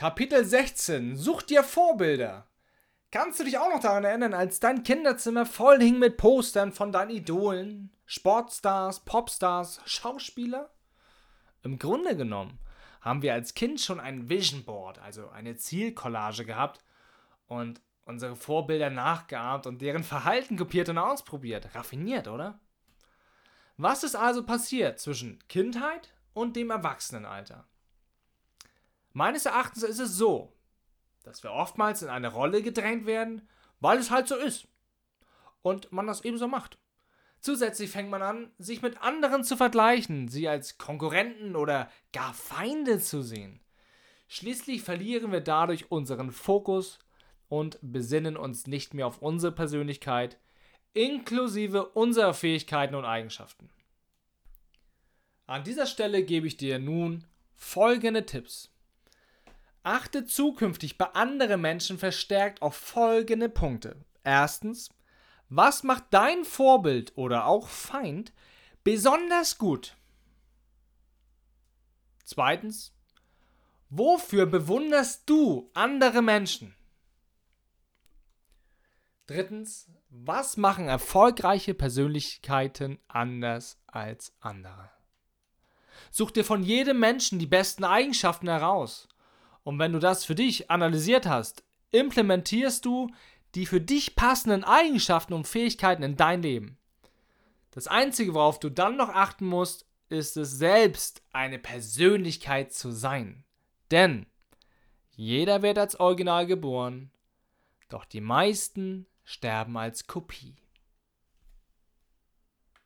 Kapitel 16. Such dir Vorbilder. Kannst du dich auch noch daran erinnern, als dein Kinderzimmer voll hing mit Postern von deinen Idolen, Sportstars, Popstars, Schauspieler? Im Grunde genommen haben wir als Kind schon ein Vision Board, also eine Zielcollage gehabt und unsere Vorbilder nachgeahmt und deren Verhalten kopiert und ausprobiert. Raffiniert, oder? Was ist also passiert zwischen Kindheit und dem Erwachsenenalter? Meines Erachtens ist es so, dass wir oftmals in eine Rolle gedrängt werden, weil es halt so ist. Und man das ebenso macht. Zusätzlich fängt man an, sich mit anderen zu vergleichen, sie als Konkurrenten oder gar Feinde zu sehen. Schließlich verlieren wir dadurch unseren Fokus und besinnen uns nicht mehr auf unsere Persönlichkeit, inklusive unserer Fähigkeiten und Eigenschaften. An dieser Stelle gebe ich dir nun folgende Tipps. Achte zukünftig bei anderen Menschen verstärkt auf folgende Punkte. Erstens, was macht dein Vorbild oder auch Feind besonders gut? Zweitens, wofür bewunderst du andere Menschen? Drittens, was machen erfolgreiche Persönlichkeiten anders als andere? Such dir von jedem Menschen die besten Eigenschaften heraus und wenn du das für dich analysiert hast, implementierst du die für dich passenden Eigenschaften und Fähigkeiten in dein Leben. Das Einzige, worauf du dann noch achten musst, ist es selbst eine Persönlichkeit zu sein. Denn jeder wird als Original geboren, doch die meisten sterben als Kopie.